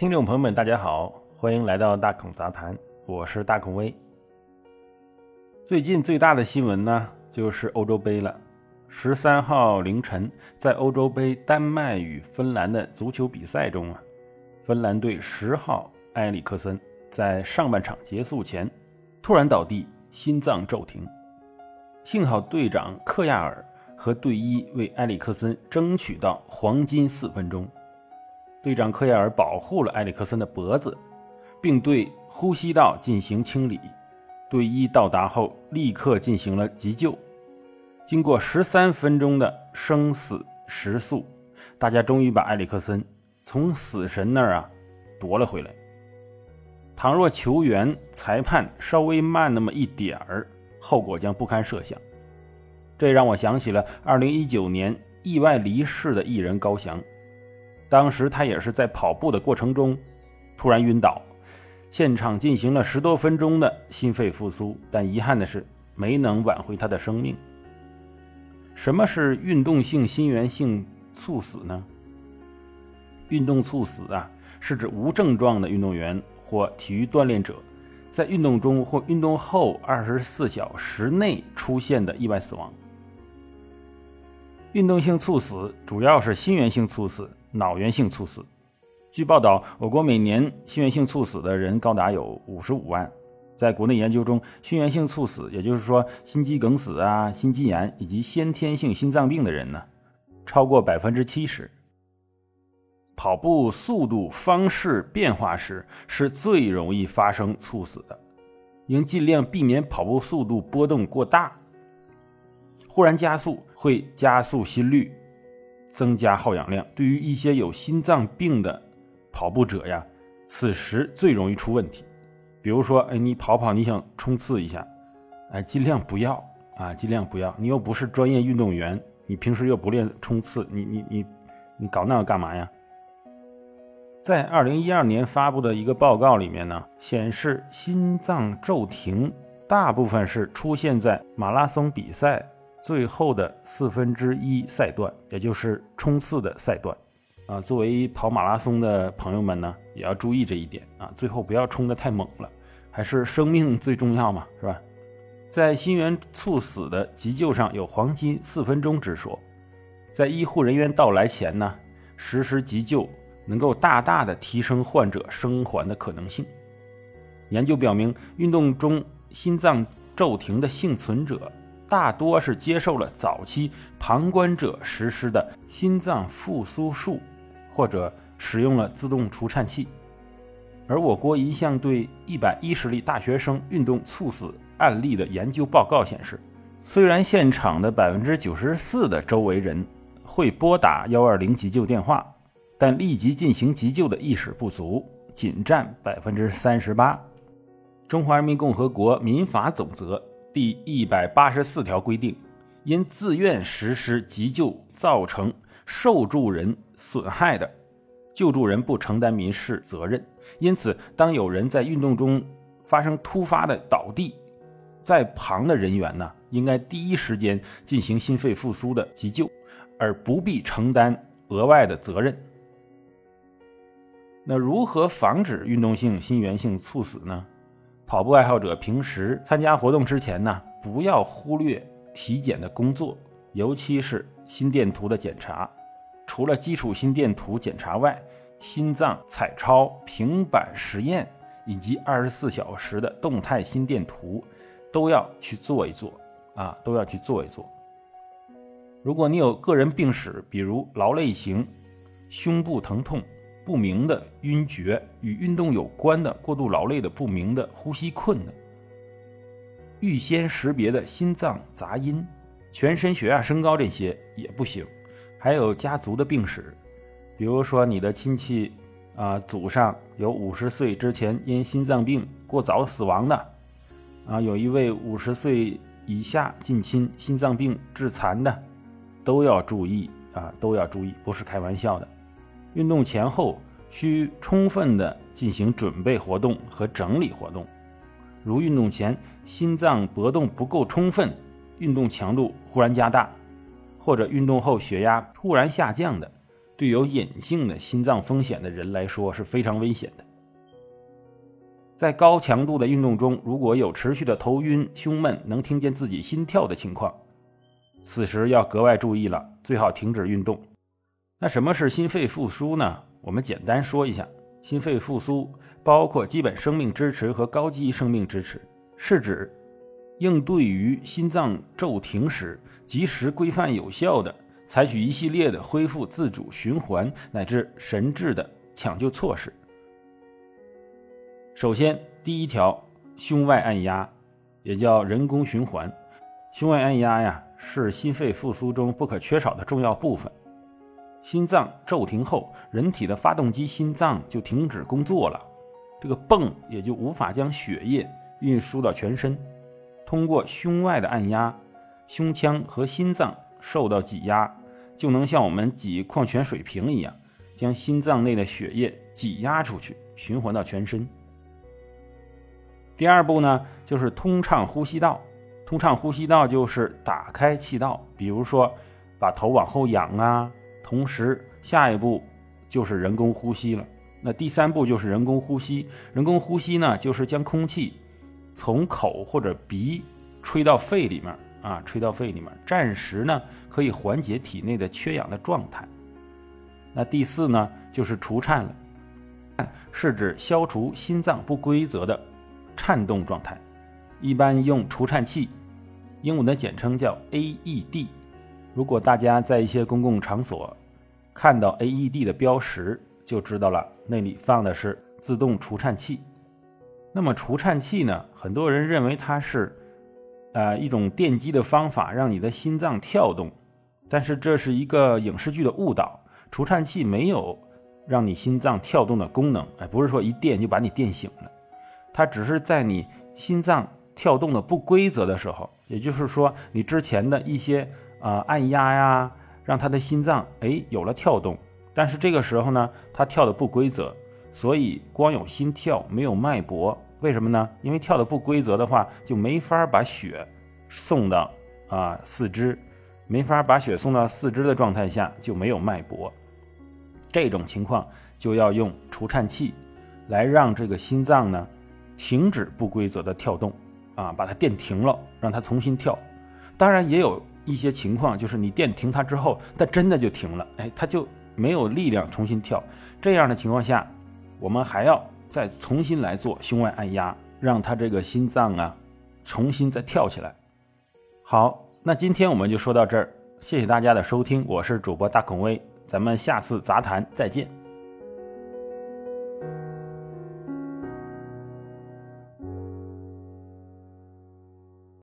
听众朋友们，大家好，欢迎来到大孔杂谈，我是大孔威。最近最大的新闻呢，就是欧洲杯了。十三号凌晨，在欧洲杯丹麦与芬兰的足球比赛中啊，芬兰队十号埃里克森在上半场结束前突然倒地，心脏骤停。幸好队长克亚尔和队医为埃里克森争取到黄金四分钟。队长科亚尔保护了埃里克森的脖子，并对呼吸道进行清理。队医到达后，立刻进行了急救。经过十三分钟的生死时速，大家终于把埃里克森从死神那儿啊夺了回来。倘若球员、裁判稍微慢那么一点儿，后果将不堪设想。这让我想起了2019年意外离世的艺人高翔。当时他也是在跑步的过程中突然晕倒，现场进行了十多分钟的心肺复苏，但遗憾的是没能挽回他的生命。什么是运动性心源性猝死呢？运动猝死啊，是指无症状的运动员或体育锻炼者在运动中或运动后二十四小时内出现的意外死亡。运动性猝死主要是心源性猝死。脑源性猝死，据报道，我国每年心源性猝死的人高达有五十五万。在国内研究中，心源性猝死，也就是说心肌梗死啊、心肌炎以及先天性心脏病的人呢，超过百分之七十。跑步速度方式变化时是最容易发生猝死的，应尽量避免跑步速度波动过大。忽然加速会加速心率。增加耗氧量，对于一些有心脏病的跑步者呀，此时最容易出问题。比如说，哎，你跑跑，你想冲刺一下，哎，尽量不要啊，尽量不要。你又不是专业运动员，你平时又不练冲刺，你你你你搞那个干嘛呀？在二零一二年发布的一个报告里面呢，显示心脏骤停大部分是出现在马拉松比赛。最后的四分之一赛段，也就是冲刺的赛段，啊，作为跑马拉松的朋友们呢，也要注意这一点啊，最后不要冲得太猛了，还是生命最重要嘛，是吧？在心源猝死的急救上有黄金四分钟之说，在医护人员到来前呢，实施急救能够大大的提升患者生还的可能性。研究表明，运动中心脏骤停的幸存者。大多是接受了早期旁观者实施的心脏复苏术，或者使用了自动除颤器。而我国一项对一百一十例大学生运动猝死案例的研究报告显示，虽然现场的百分之九十四的周围人会拨打幺二零急救电话，但立即进行急救的意识不足，仅占百分之三十八。中华人民共和国民法总则。第一百八十四条规定，因自愿实施急救造成受助人损害的，救助人不承担民事责任。因此，当有人在运动中发生突发的倒地，在旁的人员呢，应该第一时间进行心肺复苏的急救，而不必承担额外的责任。那如何防止运动性心源性猝死呢？跑步爱好者平时参加活动之前呢，不要忽略体检的工作，尤其是心电图的检查。除了基础心电图检查外，心脏彩超、平板实验以及二十四小时的动态心电图都要去做一做啊，都要去做一做。如果你有个人病史，比如劳累型胸部疼痛。不明的晕厥与运动有关的过度劳累的不明的呼吸困难，预先识别的心脏杂音，全身血压升高这些也不行。还有家族的病史，比如说你的亲戚啊，祖上有五十岁之前因心脏病过早死亡的，啊，有一位五十岁以下近亲心脏病致残的，都要注意啊，都要注意，不是开玩笑的。运动前后需充分的进行准备活动和整理活动，如运动前心脏搏动不够充分，运动强度忽然加大，或者运动后血压突然下降的，对有隐性的心脏风险的人来说是非常危险的。在高强度的运动中，如果有持续的头晕、胸闷，能听见自己心跳的情况，此时要格外注意了，最好停止运动。那什么是心肺复苏呢？我们简单说一下，心肺复苏包括基本生命支持和高级生命支持，是指应对于心脏骤停时，及时、规范、有效的采取一系列的恢复自主循环乃至神志的抢救措施。首先，第一条，胸外按压，也叫人工循环。胸外按压呀，是心肺复苏中不可缺少的重要部分。心脏骤停后，人体的发动机心脏就停止工作了，这个泵也就无法将血液运输到全身。通过胸外的按压，胸腔和心脏受到挤压，就能像我们挤矿泉水瓶一样，将心脏内的血液挤压出去，循环到全身。第二步呢，就是通畅呼吸道。通畅呼吸道就是打开气道，比如说把头往后仰啊。同时，下一步就是人工呼吸了。那第三步就是人工呼吸。人工呼吸呢，就是将空气从口或者鼻吹到肺里面啊，吹到肺里面，暂时呢可以缓解体内的缺氧的状态。那第四呢，就是除颤了，是指消除心脏不规则的。颤动状态，一般用除颤器，英文的简称叫 AED。如果大家在一些公共场所看到 AED 的标识，就知道了，那里放的是自动除颤器。那么除颤器呢？很多人认为它是，呃，一种电击的方法，让你的心脏跳动。但是这是一个影视剧的误导，除颤器没有让你心脏跳动的功能。哎，不是说一电就把你电醒了。它只是在你心脏跳动的不规则的时候，也就是说，你之前的一些啊按压呀，让他的心脏哎有了跳动，但是这个时候呢，它跳的不规则，所以光有心跳没有脉搏，为什么呢？因为跳的不规则的话，就没法把血送到啊四肢，没法把血送到四肢的状态下就没有脉搏，这种情况就要用除颤器来让这个心脏呢。停止不规则的跳动，啊，把它电停了，让它重新跳。当然，也有一些情况，就是你电停它之后，它真的就停了，哎，它就没有力量重新跳。这样的情况下，我们还要再重新来做胸外按压，让它这个心脏啊重新再跳起来。好，那今天我们就说到这儿，谢谢大家的收听，我是主播大孔威，咱们下次杂谈再见。